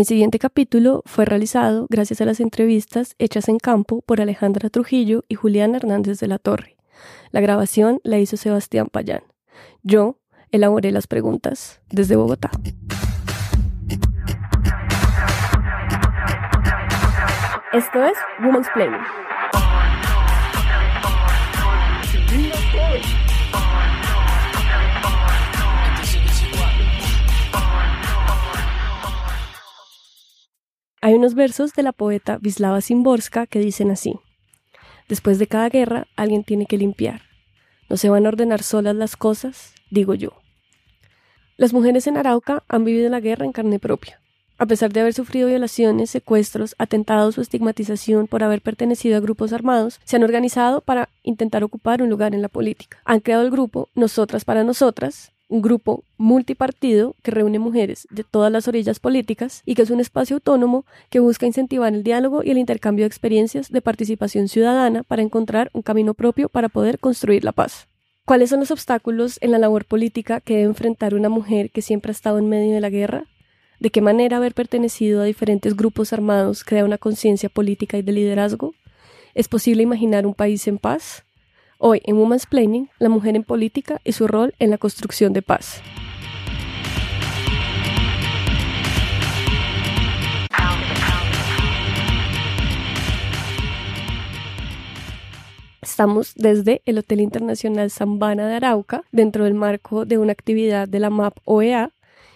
El siguiente capítulo fue realizado gracias a las entrevistas hechas en campo por Alejandra Trujillo y Julián Hernández de la Torre. La grabación la hizo Sebastián Payán. Yo elaboré las preguntas desde Bogotá. Esto es Women's Planning. Hay unos versos de la poeta Vislava Simborska que dicen así: Después de cada guerra, alguien tiene que limpiar. ¿No se van a ordenar solas las cosas? Digo yo. Las mujeres en Arauca han vivido la guerra en carne propia. A pesar de haber sufrido violaciones, secuestros, atentados o estigmatización por haber pertenecido a grupos armados, se han organizado para intentar ocupar un lugar en la política. Han creado el grupo Nosotras para Nosotras, un grupo multipartido que reúne mujeres de todas las orillas políticas y que es un espacio autónomo que busca incentivar el diálogo y el intercambio de experiencias de participación ciudadana para encontrar un camino propio para poder construir la paz. ¿Cuáles son los obstáculos en la labor política que debe enfrentar una mujer que siempre ha estado en medio de la guerra? ¿De qué manera haber pertenecido a diferentes grupos armados crea una conciencia política y de liderazgo? ¿Es posible imaginar un país en paz? Hoy en Women's Planning, la mujer en política y su rol en la construcción de paz. Estamos desde el Hotel Internacional Zambana de Arauca, dentro del marco de una actividad de la MAP OEA.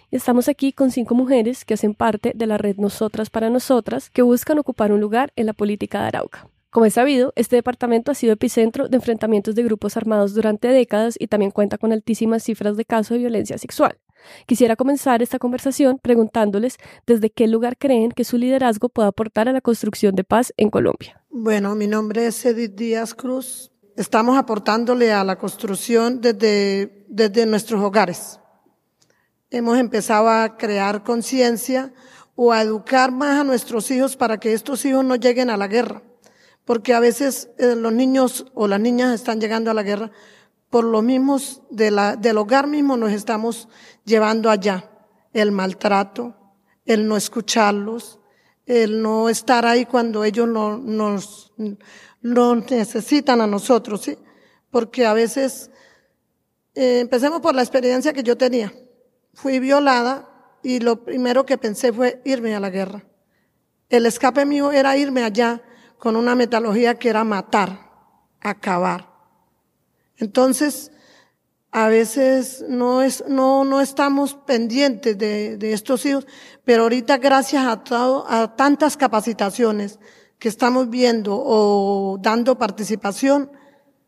Estamos aquí con cinco mujeres que hacen parte de la red Nosotras para Nosotras, que buscan ocupar un lugar en la política de Arauca. Como es sabido, este departamento ha sido epicentro de enfrentamientos de grupos armados durante décadas y también cuenta con altísimas cifras de casos de violencia sexual. Quisiera comenzar esta conversación preguntándoles desde qué lugar creen que su liderazgo puede aportar a la construcción de paz en Colombia. Bueno, mi nombre es Edith Díaz Cruz. Estamos aportándole a la construcción desde, desde nuestros hogares. Hemos empezado a crear conciencia o a educar más a nuestros hijos para que estos hijos no lleguen a la guerra porque a veces eh, los niños o las niñas están llegando a la guerra por lo mismos de la, del hogar mismo nos estamos llevando allá. El maltrato, el no escucharlos, el no estar ahí cuando ellos no, nos lo necesitan a nosotros, ¿sí? Porque a veces, eh, empecemos por la experiencia que yo tenía. Fui violada y lo primero que pensé fue irme a la guerra. El escape mío era irme allá con una metalogía que era matar, acabar. Entonces, a veces no, es, no, no estamos pendientes de, de estos hijos, pero ahorita gracias a, todo, a tantas capacitaciones que estamos viendo o dando participación,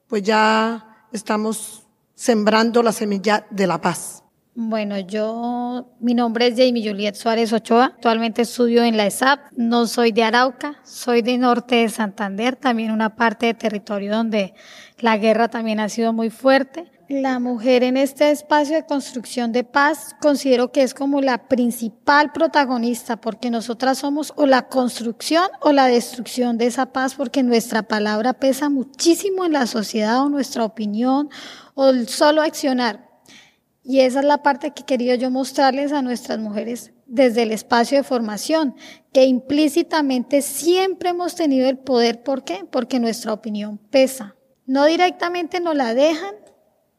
pues ya estamos sembrando la semilla de la paz. Bueno, yo, mi nombre es Jamie Juliet Suárez Ochoa. Actualmente estudio en la ESAP. No soy de Arauca, soy de norte de Santander, también una parte de territorio donde la guerra también ha sido muy fuerte. La mujer en este espacio de construcción de paz considero que es como la principal protagonista porque nosotras somos o la construcción o la destrucción de esa paz porque nuestra palabra pesa muchísimo en la sociedad o nuestra opinión o el solo accionar y esa es la parte que quería yo mostrarles a nuestras mujeres desde el espacio de formación, que implícitamente siempre hemos tenido el poder. ¿Por qué? Porque nuestra opinión pesa. No directamente nos la dejan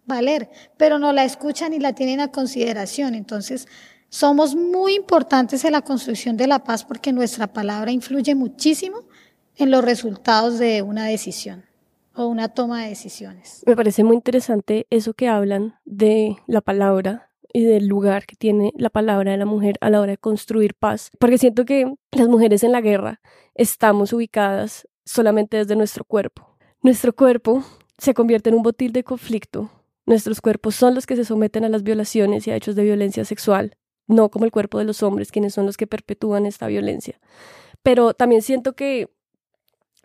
valer, pero no la escuchan y la tienen a consideración. Entonces, somos muy importantes en la construcción de la paz porque nuestra palabra influye muchísimo en los resultados de una decisión una toma de decisiones. Me parece muy interesante eso que hablan de la palabra y del lugar que tiene la palabra de la mujer a la hora de construir paz, porque siento que las mujeres en la guerra estamos ubicadas solamente desde nuestro cuerpo. Nuestro cuerpo se convierte en un botil de conflicto. Nuestros cuerpos son los que se someten a las violaciones y a hechos de violencia sexual, no como el cuerpo de los hombres, quienes son los que perpetúan esta violencia. Pero también siento que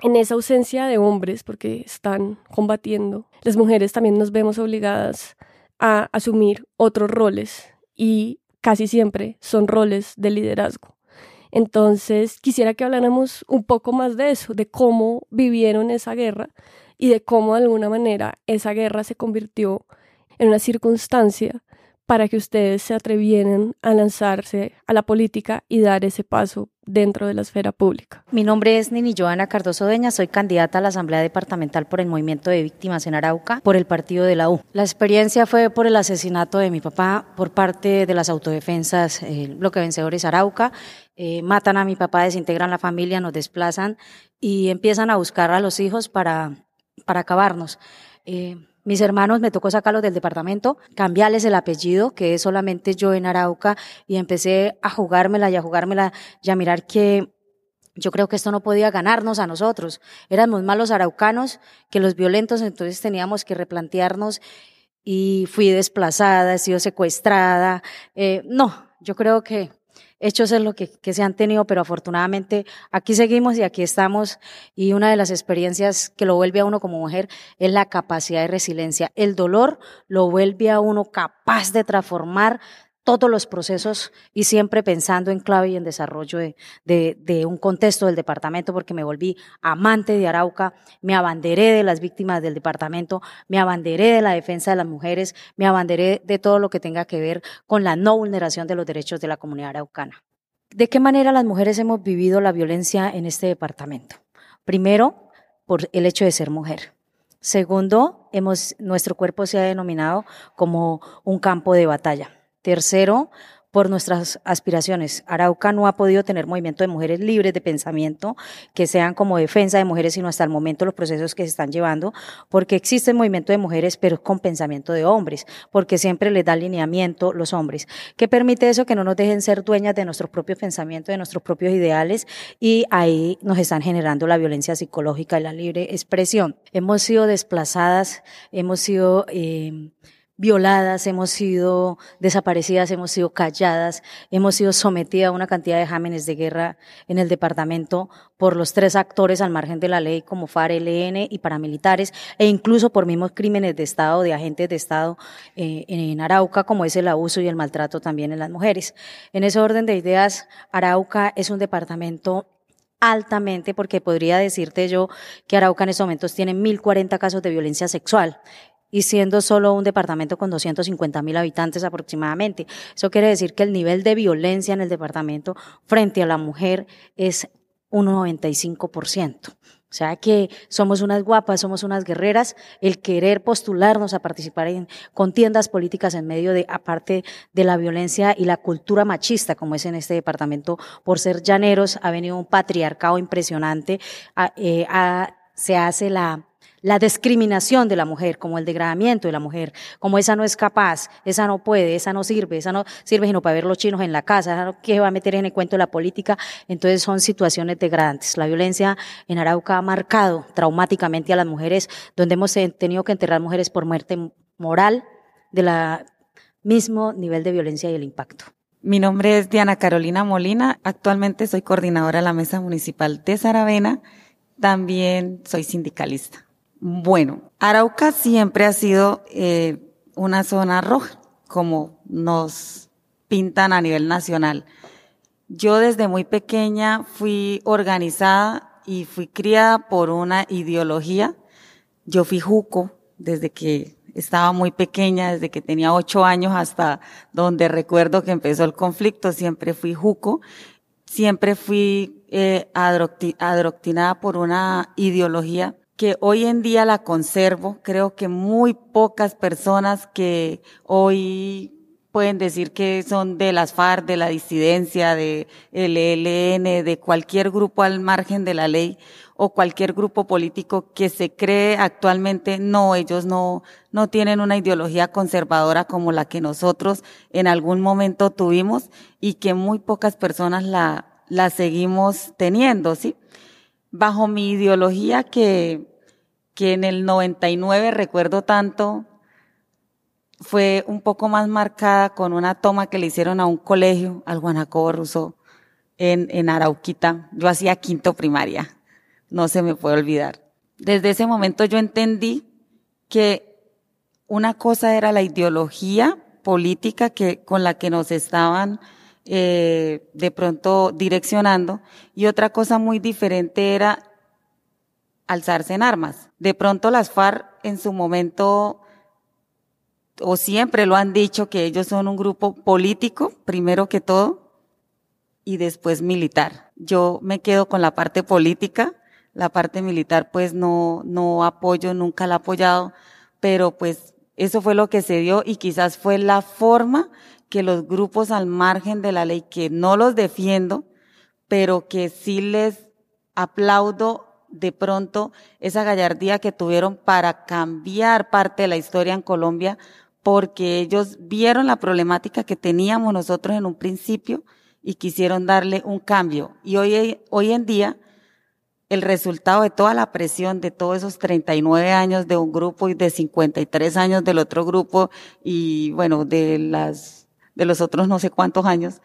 en esa ausencia de hombres, porque están combatiendo, las mujeres también nos vemos obligadas a asumir otros roles y casi siempre son roles de liderazgo. Entonces, quisiera que habláramos un poco más de eso, de cómo vivieron esa guerra y de cómo de alguna manera esa guerra se convirtió en una circunstancia para que ustedes se atrevieran a lanzarse a la política y dar ese paso dentro de la esfera pública. Mi nombre es Nini Joana Cardoso Deña, soy candidata a la Asamblea Departamental por el Movimiento de Víctimas en Arauca por el partido de la U. La experiencia fue por el asesinato de mi papá por parte de las autodefensas, el eh, bloque vencedores Arauca. Eh, matan a mi papá, desintegran la familia, nos desplazan y empiezan a buscar a los hijos para, para acabarnos. Eh, mis hermanos me tocó sacarlos del departamento, cambiarles el apellido, que es solamente yo en Arauca, y empecé a jugármela y a jugármela y a mirar que yo creo que esto no podía ganarnos a nosotros. Éramos más los araucanos que los violentos, entonces teníamos que replantearnos y fui desplazada, he sido secuestrada. Eh, no, yo creo que hechos es lo que, que, se han tenido, pero afortunadamente aquí seguimos y aquí estamos. Y una de las experiencias que lo vuelve a uno como mujer es la capacidad de resiliencia. El dolor lo vuelve a uno capaz de transformar todos los procesos y siempre pensando en clave y en desarrollo de, un contexto del departamento, porque me volví amante de Arauca, me abanderé de las víctimas del departamento, me abanderé de la defensa de las mujeres, me abanderé de todo lo que tenga que ver con la no vulneración de los derechos de la comunidad araucana. ¿De qué manera las mujeres hemos vivido la violencia en este departamento? Primero, por el hecho de ser mujer. Segundo, hemos, nuestro cuerpo se ha denominado como un campo de batalla. Tercero, por nuestras aspiraciones. Arauca no ha podido tener movimiento de mujeres libres de pensamiento que sean como defensa de mujeres, sino hasta el momento los procesos que se están llevando, porque existe movimiento de mujeres, pero con pensamiento de hombres, porque siempre les da alineamiento los hombres. ¿Qué permite eso? Que no nos dejen ser dueñas de nuestros propios pensamientos, de nuestros propios ideales, y ahí nos están generando la violencia psicológica y la libre expresión. Hemos sido desplazadas, hemos sido... Eh, violadas, hemos sido desaparecidas, hemos sido calladas, hemos sido sometidas a una cantidad de jámenes de guerra en el departamento por los tres actores al margen de la ley como FAR, LN y paramilitares e incluso por mismos crímenes de Estado, de agentes de Estado eh, en Arauca, como es el abuso y el maltrato también en las mujeres. En ese orden de ideas, Arauca es un departamento altamente, porque podría decirte yo que Arauca en estos momentos tiene 1.040 casos de violencia sexual y siendo solo un departamento con 250 mil habitantes aproximadamente. Eso quiere decir que el nivel de violencia en el departamento frente a la mujer es un 95%. O sea que somos unas guapas, somos unas guerreras, el querer postularnos a participar en contiendas políticas en medio de, aparte de la violencia y la cultura machista, como es en este departamento, por ser llaneros, ha venido un patriarcado impresionante, eh, se hace la, la discriminación de la mujer, como el degradamiento de la mujer, como esa no es capaz, esa no puede, esa no sirve, esa no sirve sino para ver los chinos en la casa, esa no que va a meter en el cuento la política, entonces son situaciones degradantes. La violencia en Arauca ha marcado traumáticamente a las mujeres, donde hemos tenido que enterrar mujeres por muerte moral de la mismo nivel de violencia y el impacto. Mi nombre es Diana Carolina Molina, actualmente soy coordinadora de la Mesa Municipal de Saravena, también soy sindicalista. Bueno, Arauca siempre ha sido eh, una zona roja, como nos pintan a nivel nacional. Yo desde muy pequeña fui organizada y fui criada por una ideología. Yo fui juco desde que estaba muy pequeña, desde que tenía ocho años hasta donde recuerdo que empezó el conflicto, siempre fui juco. Siempre fui eh, por una ideología que hoy en día la conservo. Creo que muy pocas personas que hoy pueden decir que son de las FARC, de la disidencia, de ELN, de cualquier grupo al margen de la ley o cualquier grupo político que se cree actualmente, no, ellos no, no tienen una ideología conservadora como la que nosotros en algún momento tuvimos y que muy pocas personas la, la seguimos teniendo, ¿sí? bajo mi ideología que, que en el 99 recuerdo tanto, fue un poco más marcada con una toma que le hicieron a un colegio, al Guanacobo Russo, en, en Arauquita. Yo hacía quinto primaria, no se me puede olvidar. Desde ese momento yo entendí que una cosa era la ideología política que, con la que nos estaban eh, de pronto direccionando y otra cosa muy diferente era alzarse en armas. De pronto las FARC en su momento o siempre lo han dicho que ellos son un grupo político, primero que todo, y después militar. Yo me quedo con la parte política, la parte militar pues no, no apoyo, nunca la he apoyado, pero pues eso fue lo que se dio y quizás fue la forma que los grupos al margen de la ley, que no los defiendo, pero que sí les aplaudo de pronto esa gallardía que tuvieron para cambiar parte de la historia en Colombia, porque ellos vieron la problemática que teníamos nosotros en un principio y quisieron darle un cambio. Y hoy, hoy en día, el resultado de toda la presión de todos esos 39 años de un grupo y de 53 años del otro grupo y bueno, de las, de los otros no sé cuántos años,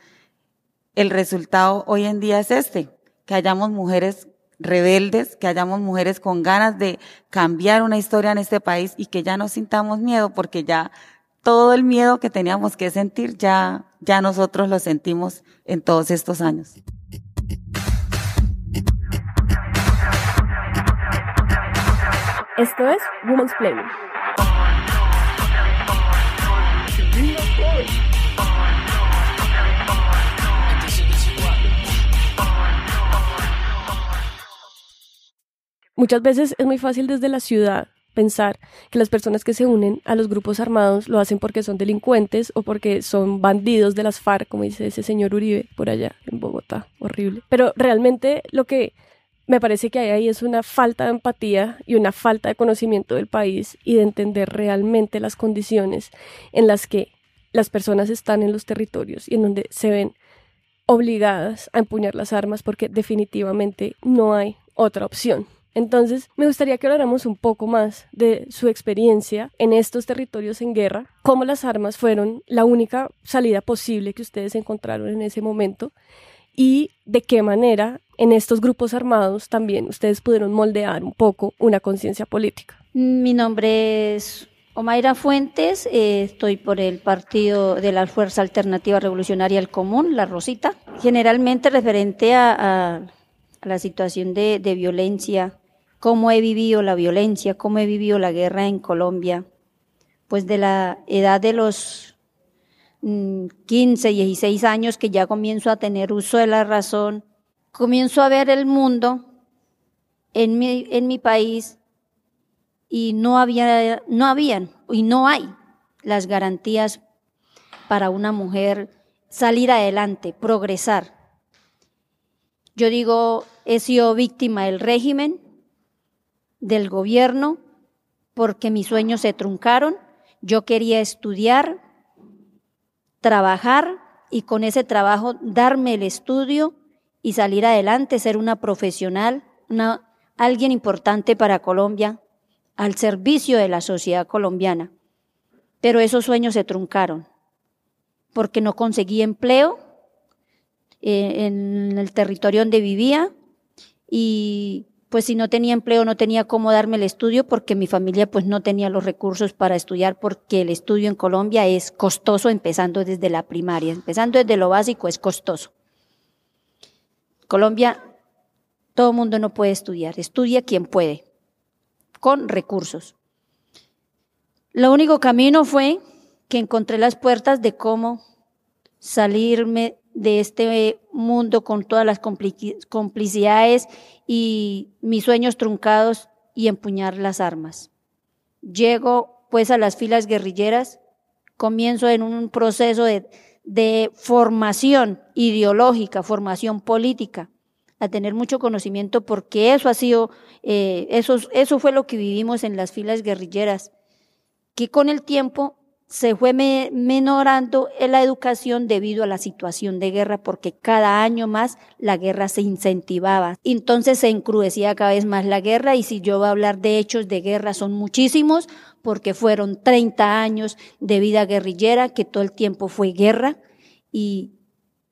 el resultado hoy en día es este, que hayamos mujeres rebeldes, que hayamos mujeres con ganas de cambiar una historia en este país y que ya no sintamos miedo porque ya todo el miedo que teníamos que sentir ya, ya nosotros lo sentimos en todos estos años. Esto es Women's Play. Muchas veces es muy fácil desde la ciudad pensar que las personas que se unen a los grupos armados lo hacen porque son delincuentes o porque son bandidos de las FARC, como dice ese señor Uribe por allá en Bogotá, horrible. Pero realmente lo que me parece que hay ahí es una falta de empatía y una falta de conocimiento del país y de entender realmente las condiciones en las que las personas están en los territorios y en donde se ven obligadas a empuñar las armas porque definitivamente no hay otra opción. Entonces, me gustaría que habláramos un poco más de su experiencia en estos territorios en guerra, cómo las armas fueron la única salida posible que ustedes encontraron en ese momento y de qué manera en estos grupos armados también ustedes pudieron moldear un poco una conciencia política. Mi nombre es Omaira Fuentes, eh, estoy por el partido de la Fuerza Alternativa Revolucionaria El Común, La Rosita, generalmente referente a, la situación de violencia cómo he vivido la violencia, cómo he vivido la guerra en Colombia, pues de la edad de los 15, mm, 16 años que ya comienzo a tener uso de la razón, comienzo a ver el mundo en mi, en mi país y no había, no habían y no hay las garantías para una mujer salir adelante, progresar. Yo digo, he sido víctima del régimen, del gobierno porque mis sueños se truncaron. Yo quería estudiar, trabajar y con ese trabajo darme el estudio y salir adelante, ser una profesional, alguien importante para Colombia, al servicio de la sociedad colombiana. Pero esos sueños se truncaron porque no conseguí empleo eh, en el territorio donde vivía y pues si no tenía empleo no tenía cómo darme el estudio porque mi familia pues no tenía los recursos para estudiar porque el estudio en Colombia es costoso empezando desde la primaria, empezando desde lo básico es costoso. Colombia, todo mundo no puede estudiar, estudia quien puede, con recursos. Lo único camino fue que encontré las puertas de cómo salirme de este mundo con todas las complicidades y mis sueños truncados y empuñar las armas. Llego pues a las filas guerrilleras, comienzo en un proceso de, formación ideológica, formación política, a tener mucho conocimiento porque eso ha sido, eh, eso, eso fue lo que vivimos en las filas guerrilleras, que con el tiempo se fue menorando la educación debido a la situación de guerra, porque cada año más la guerra se incentivaba. Entonces se encrudecía cada vez más la guerra y si yo voy a hablar de hechos de guerra son muchísimos, porque fueron 30 años de vida guerrillera, que todo el tiempo fue guerra y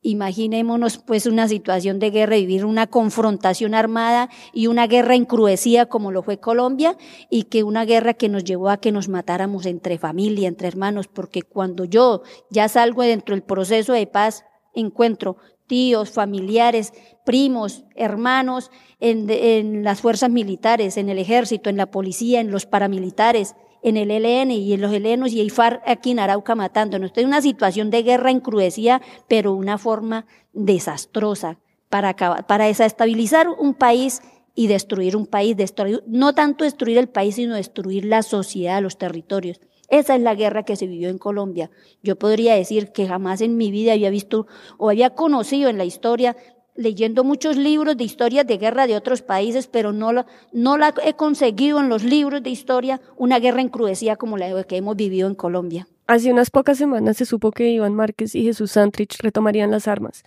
Imaginémonos pues una situación de guerra, vivir una confrontación armada y una guerra encruecida como lo fue Colombia y que una guerra que nos llevó a que nos matáramos entre familia, entre hermanos, porque cuando yo ya salgo dentro del proceso de paz, encuentro tíos, familiares, primos, hermanos en, en las fuerzas militares, en el ejército, en la policía, en los paramilitares, en el ELN y en los helenos y FARC aquí en Arauca matándonos. Esto es una situación de guerra encrudecida, pero una forma desastrosa para, acabar, para desestabilizar un país y destruir un país, no tanto destruir el país, sino destruir la sociedad, los territorios. Esa es la guerra que se vivió en Colombia. Yo podría decir que jamás en mi vida había visto o había conocido en la historia, leyendo muchos libros de historias de guerra de otros países, pero no la, no la he conseguido en los libros de historia una guerra encrudecida como la que hemos vivido en Colombia. Hace unas pocas semanas se supo que Iván Márquez y Jesús Santrich retomarían las armas.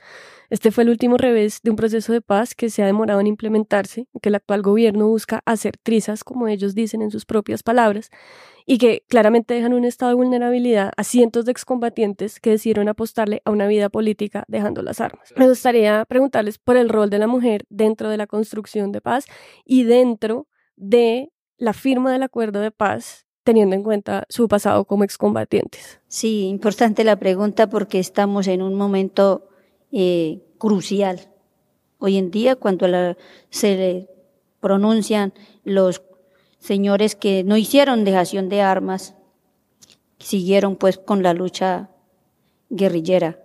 Este fue el último revés de un proceso de paz que se ha demorado en implementarse, que el actual gobierno busca hacer trizas, como ellos dicen en sus propias palabras, y que claramente dejan un estado de vulnerabilidad a cientos de excombatientes que decidieron apostarle a una vida política dejando las armas. Me gustaría preguntarles por el rol de la mujer dentro de la construcción de paz y dentro de la firma del acuerdo de paz teniendo en cuenta su pasado como excombatientes. Sí, importante la pregunta porque estamos en un momento eh, crucial. Hoy en día, cuando se le pronuncian los señores que no hicieron dejación de armas, siguieron pues con la lucha guerrillera.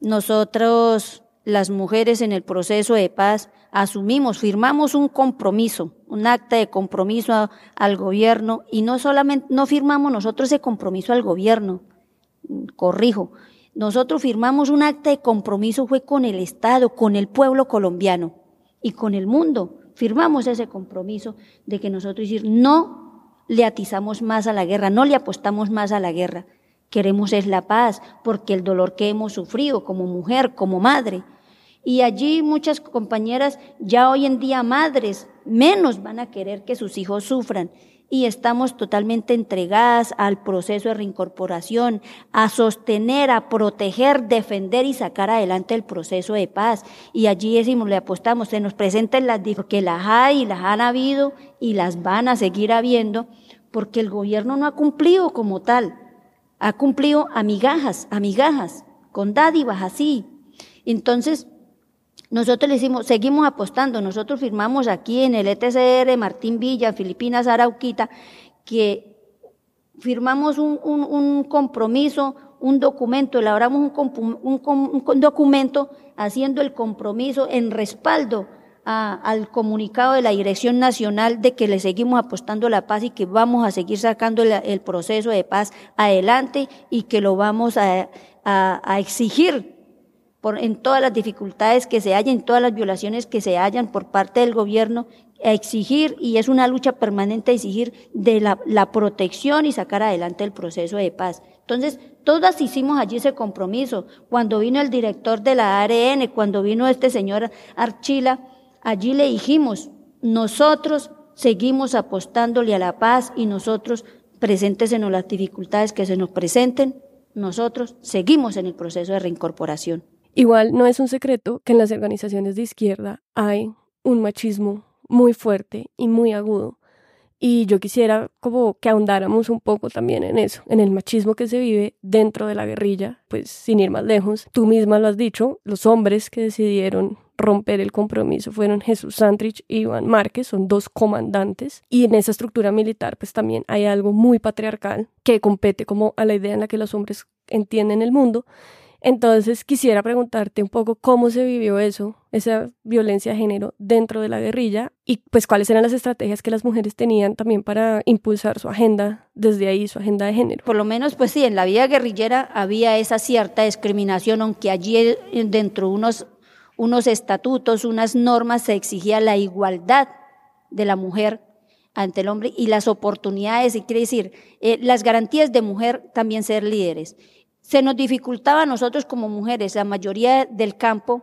Nosotros, las mujeres en el proceso de paz, asumimos, firmamos un compromiso, un acta de compromiso al gobierno y no solamente, no firmamos nosotros ese compromiso al gobierno, corrijo, nosotros firmamos un acta de compromiso, fue con el Estado, con el pueblo colombiano y con el mundo. Firmamos ese compromiso de que nosotros no le atizamos más a la guerra, no le apostamos más a la guerra. Queremos es la paz, porque el dolor que hemos sufrido como mujer, como madre. Y allí muchas compañeras, ya hoy en día madres, menos van a querer que sus hijos sufran y estamos totalmente entregadas al proceso de reincorporación, a sostener, a proteger, defender y sacar adelante el proceso de paz. Y allí decimos, le apostamos, se nos presenten las porque las hay y las han habido y las van a seguir habiendo, porque el gobierno no ha cumplido como tal, ha cumplido a migajas, a migajas, con dádivas así. Entonces, nosotros le decimos, seguimos apostando, nosotros firmamos aquí en el ETCR Martín Villa, Filipinas, Arauquita, que firmamos un, compromiso, un documento, elaboramos un, un, documento haciendo el compromiso en respaldo al comunicado de la Dirección Nacional de que le seguimos apostando la paz y que vamos a seguir sacando el, proceso de paz adelante y que lo vamos a, a exigir en todas las dificultades que se hallan, en todas las violaciones que se hallan por parte del gobierno, a exigir, y es una lucha permanente a exigir de la, la protección y sacar adelante el proceso de paz. Entonces, todas hicimos allí ese compromiso. Cuando vino el director de la ARN, cuando vino este señor Archila, allí le dijimos, nosotros seguimos apostándole a la paz y nosotros presentes en las dificultades que se nos presenten, nosotros seguimos en el proceso de reincorporación. Igual no es un secreto que en las organizaciones de izquierda hay un machismo muy fuerte y muy agudo. Y yo quisiera como que ahondáramos un poco también en eso, en el machismo que se vive dentro de la guerrilla, pues sin ir más lejos. Tú misma lo has dicho, los hombres que decidieron romper el compromiso fueron Jesús Santrich y Iván Márquez, son dos comandantes. Y en esa estructura militar pues también hay algo muy patriarcal que compete como a la idea en la que los hombres entienden el mundo entonces quisiera preguntarte un poco cómo se vivió eso, esa violencia de género dentro de la guerrilla y pues cuáles eran las estrategias que las mujeres tenían también para impulsar su agenda desde ahí, su agenda de género. Por lo menos pues sí, en la vida guerrillera había esa cierta discriminación, aunque allí eh, dentro de unos, unos estatutos, unas normas se exigía la igualdad de la mujer ante el hombre y las oportunidades, y quiere decir, eh, las garantías de mujer también ser líderes. Se nos dificultaba a nosotros como mujeres, la mayoría del campo,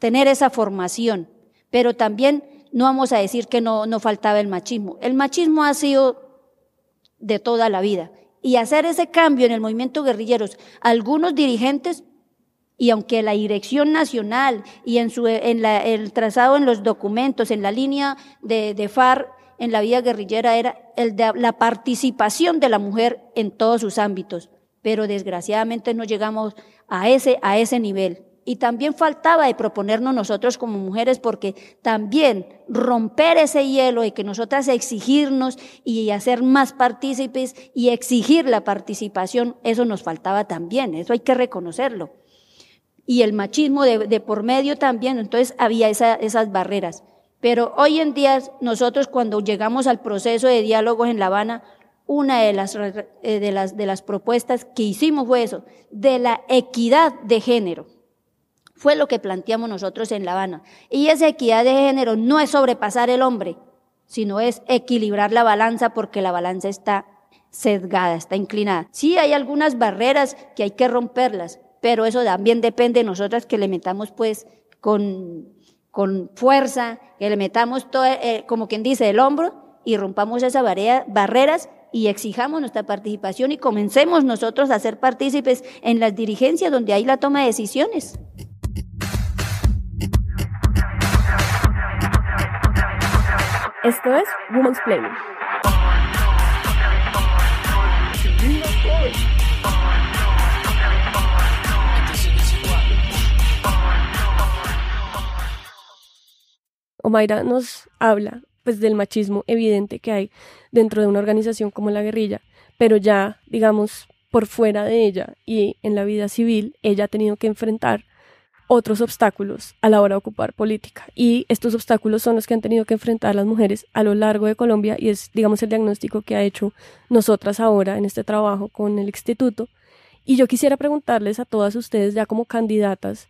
tener esa formación, pero también no vamos a decir que no, no faltaba el machismo. El machismo ha sido de toda la vida. Y hacer ese cambio en el movimiento guerrilleros, algunos dirigentes, y aunque la dirección nacional y en, su, en el trazado en los documentos, en la línea de, de FAR, en la vida guerrillera, era el de la participación de la mujer en todos sus ámbitos pero desgraciadamente no llegamos a ese, a ese nivel. Y también faltaba de proponernos nosotros como mujeres, porque también romper ese hielo y que nosotras exigirnos y hacer más partícipes y exigir la participación, eso nos faltaba también, eso hay que reconocerlo. Y el machismo de, por medio también, entonces había esas barreras. Pero hoy en día nosotros cuando llegamos al proceso de diálogos en La Habana, una de las, eh, de las, de las propuestas que hicimos fue eso, de la equidad de género fue lo que planteamos nosotros en La Habana. Y esa equidad de género no es sobrepasar el hombre, sino es equilibrar la balanza porque la balanza está sesgada, está inclinada. Sí hay algunas barreras que hay que romperlas, pero eso también depende de nosotras que le metamos pues con, con fuerza, que le metamos todo, eh, como quien dice, el hombro y rompamos esas barreras y exijamos nuestra participación y comencemos nosotros a ser partícipes en las dirigencias donde hay la toma de decisiones. Esto es Women's Planning. Omaira nos habla pues del machismo evidente que hay dentro de una organización como la guerrilla, pero ya digamos por fuera de ella y en la vida civil ella ha tenido que enfrentar otros obstáculos a la hora de ocupar política. Y estos obstáculos son los que han tenido que enfrentar las mujeres a lo largo de Colombia y es, digamos, el diagnóstico que ha hecho nosotras ahora en este trabajo con el instituto. Y yo quisiera preguntarles a todas ustedes, ya como candidatas,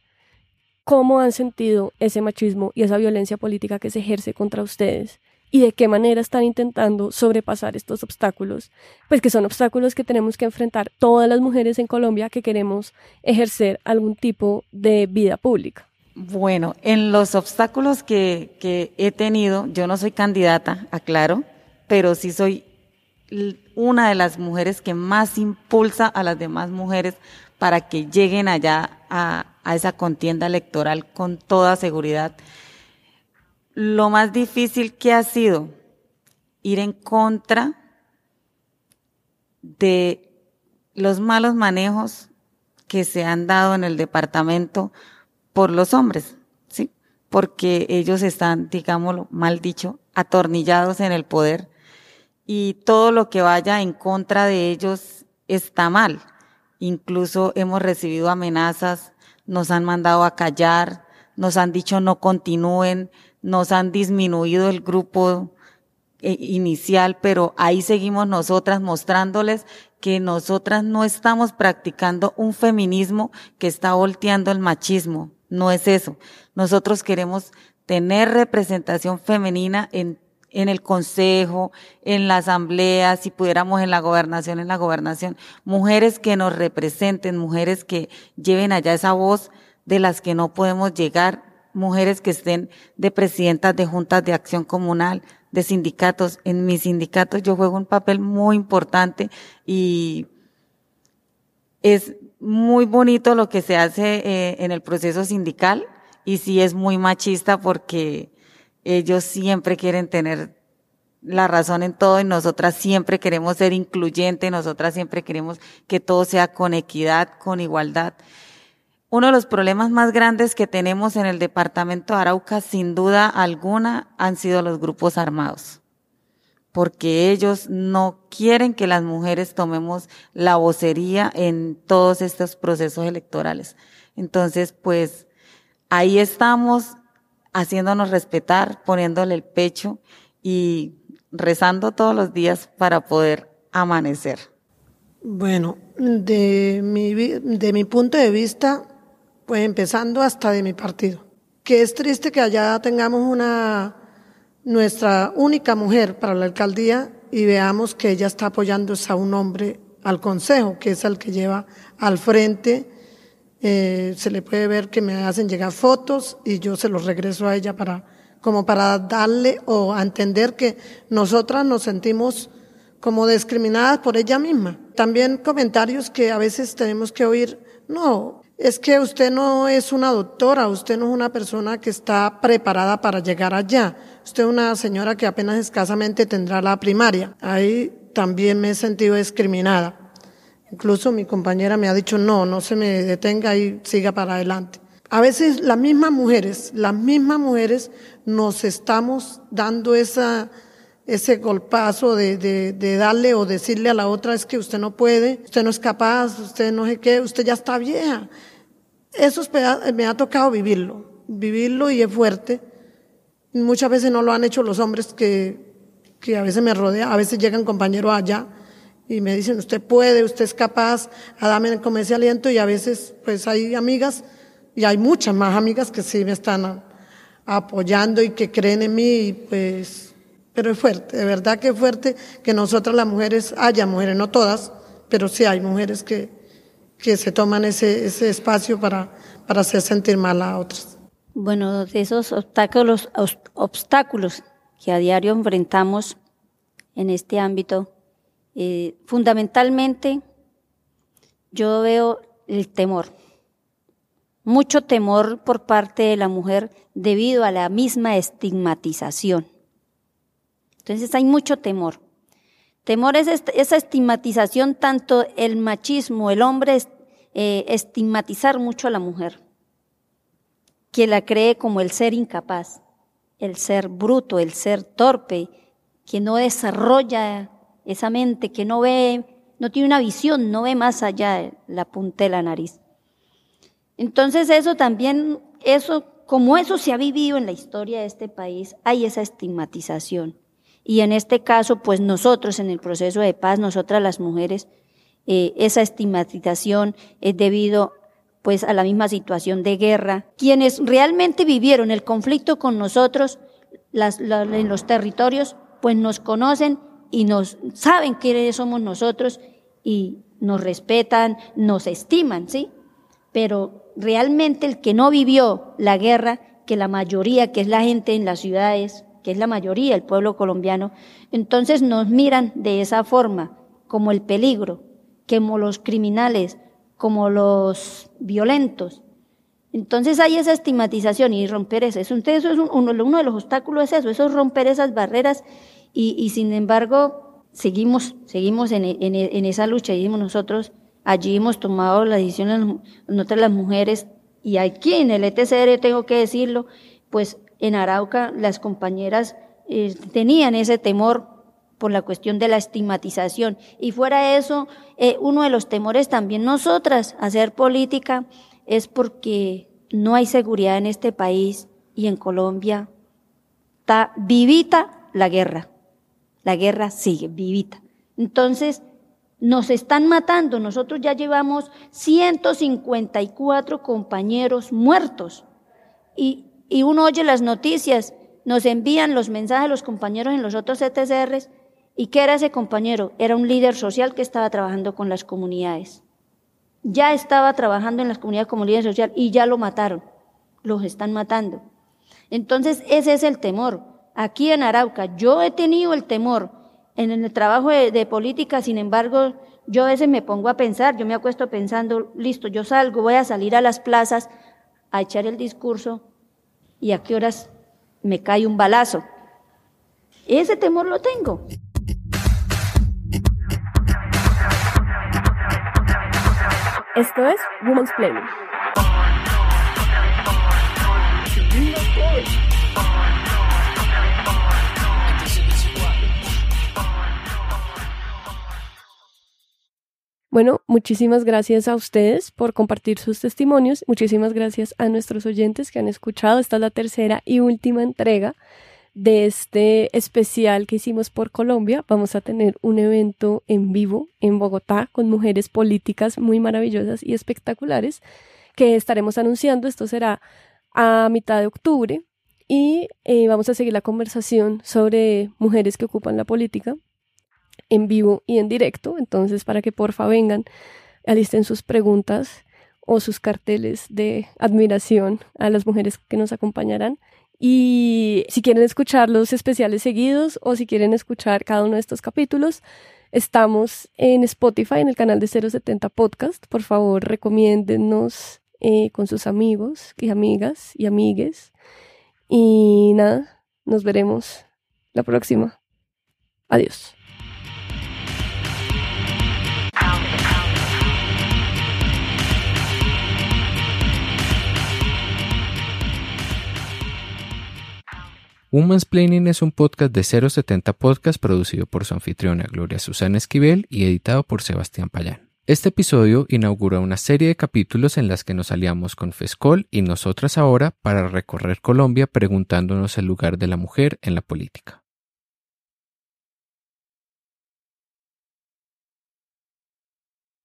cómo han sentido ese machismo y esa violencia política que se ejerce contra ustedes y de qué manera están intentando sobrepasar estos obstáculos, pues que son obstáculos que tenemos que enfrentar todas las mujeres en Colombia que queremos ejercer algún tipo de vida pública. Bueno, en los obstáculos que, he tenido, yo no soy candidata, aclaro, pero sí soy una de las mujeres que más impulsa a las demás mujeres para que lleguen allá a esa contienda electoral con toda seguridad lo más difícil que ha sido ir en contra de los malos manejos que se han dado en el departamento por los hombres, ¿sí? Porque ellos están, digámoslo, mal dicho, atornillados en el poder y todo lo que vaya en contra de ellos está mal. Incluso hemos recibido amenazas, nos han mandado a callar, nos han dicho no continúen, nos han disminuido el grupo eh, inicial, pero ahí seguimos nosotras mostrándoles que nosotras no estamos practicando un feminismo que está volteando el machismo. No es eso. Nosotros queremos tener representación femenina en, en el consejo, en la asamblea, si pudiéramos en la gobernación, en la gobernación. Mujeres que nos representen, mujeres que lleven allá esa voz de las que no podemos llegar mujeres que estén de presidentas de juntas de acción comunal, de sindicatos. En mis sindicatos yo juego un papel muy importante y es muy bonito lo que se hace eh, en el proceso sindical y sí es muy machista porque ellos siempre quieren tener la razón en todo y nosotras siempre queremos ser incluyentes, nosotras siempre queremos que todo sea con equidad, con igualdad. Uno de los problemas más grandes que tenemos en el departamento de Arauca, sin duda alguna, han sido los grupos armados, porque ellos no quieren que las mujeres tomemos la vocería en todos estos procesos electorales. Entonces, pues ahí estamos haciéndonos respetar, poniéndole el pecho y rezando todos los días para poder amanecer. Bueno, de mi, de mi punto de vista, pues empezando hasta de mi partido. Que es triste que allá tengamos una, nuestra única mujer para la alcaldía y veamos que ella está apoyando a un hombre al consejo, que es el que lleva al frente. Eh, se le puede ver que me hacen llegar fotos y yo se los regreso a ella para, como para darle o entender que nosotras nos sentimos como discriminadas por ella misma. También comentarios que a veces tenemos que oír, no, es que usted no es una doctora, usted no es una persona que está preparada para llegar allá. Usted es una señora que apenas escasamente tendrá la primaria. Ahí también me he sentido discriminada. Incluso mi compañera me ha dicho, no, no se me detenga y siga para adelante. A veces las mismas mujeres, las mismas mujeres nos estamos dando esa, ese golpazo de, de, darle o decirle a la otra es que usted no puede, usted no es capaz, usted no sé qué, usted ya está vieja. Eso me ha tocado vivirlo, vivirlo y es fuerte. Muchas veces no lo han hecho los hombres que, que a veces me rodean, a veces llegan compañeros allá y me dicen, usted puede, usted es capaz, a darme como ese aliento y a veces pues hay amigas y hay muchas más amigas que sí me están apoyando y que creen en mí y pues pero es fuerte, de verdad que es fuerte que nosotras las mujeres, haya mujeres, no todas, pero sí hay mujeres que, que se toman ese, ese espacio para, para hacer sentir mal a otras. Bueno, de esos obstáculos, obstáculos que a diario enfrentamos en este ámbito, eh, fundamentalmente yo veo el temor, mucho temor por parte de la mujer debido a la misma estigmatización entonces hay mucho temor. Temor es esa estigmatización, tanto el machismo, el hombre eh, estigmatizar mucho a la mujer, que la cree como el ser incapaz, el ser bruto, el ser torpe, que no desarrolla esa mente, que no ve, no tiene una visión, no ve más allá la punta de la nariz. Entonces eso también, eso, como eso se ha vivido en la historia de este país, hay esa estigmatización. Y en este caso, pues nosotros en el proceso de paz, nosotras las mujeres, eh, esa estigmatización es debido pues a la misma situación de guerra. Quienes realmente vivieron el conflicto con nosotros en los territorios, pues nos conocen y nos saben quiénes somos nosotros y nos respetan, nos estiman, ¿sí? Pero realmente el que no vivió la guerra, que la mayoría, que es la gente en las ciudades, que es la mayoría el pueblo colombiano, entonces nos miran de esa forma, como el peligro, como los criminales, como los violentos. Entonces hay esa estigmatización y romper eso. Entonces eso es uno, de los obstáculos es eso, eso es romper esas barreras y, sin embargo seguimos, seguimos en, esa lucha y nosotros allí hemos tomado la decisión nosotras las mujeres y aquí en el ETCR tengo que decirlo, pues en Arauca las compañeras eh, tenían ese temor por la cuestión de la estigmatización. Y fuera eso, eh, uno de los temores también nosotras hacer política es porque no hay seguridad en este país y en Colombia está vivita la guerra. La guerra sigue vivita. Entonces, nos están matando. Nosotros ya llevamos 154 compañeros muertos. Y y uno oye las noticias, nos envían los mensajes a los compañeros en los otros ETCRs. ¿Y qué era ese compañero? Era un líder social que estaba trabajando con las comunidades. Ya estaba trabajando en las comunidades como líder social y ya lo mataron. Los están matando. Entonces, ese es el temor. Aquí en Arauca, yo he tenido el temor en el trabajo de, de política, sin embargo, yo a veces me pongo a pensar, yo me acuesto pensando, listo, yo salgo, voy a salir a las plazas a echar el discurso, y a qué horas me cae un balazo. Ese temor lo tengo. Esto es Women's Play. Bueno, muchísimas gracias a ustedes por compartir sus testimonios. Muchísimas gracias a nuestros oyentes que han escuchado. Esta es la tercera y última entrega de este especial que hicimos por Colombia. Vamos a tener un evento en vivo en Bogotá con mujeres políticas muy maravillosas y espectaculares que estaremos anunciando. Esto será a mitad de octubre y eh, vamos a seguir la conversación sobre mujeres que ocupan la política en vivo y en directo. Entonces, para que porfa vengan, alisten sus preguntas o sus carteles de admiración a las mujeres que nos acompañarán. Y si quieren escuchar los especiales seguidos o si quieren escuchar cada uno de estos capítulos, estamos en Spotify, en el canal de 070 Podcast. Por favor, recomiéndennos eh, con sus amigos y amigas y amigues. Y nada, nos veremos la próxima. Adiós. Woman's Planning es un podcast de 070 Podcast producido por su anfitriona Gloria Susana Esquivel y editado por Sebastián Payán. Este episodio inaugura una serie de capítulos en las que nos aliamos con FESCOL y nosotras ahora para recorrer Colombia preguntándonos el lugar de la mujer en la política.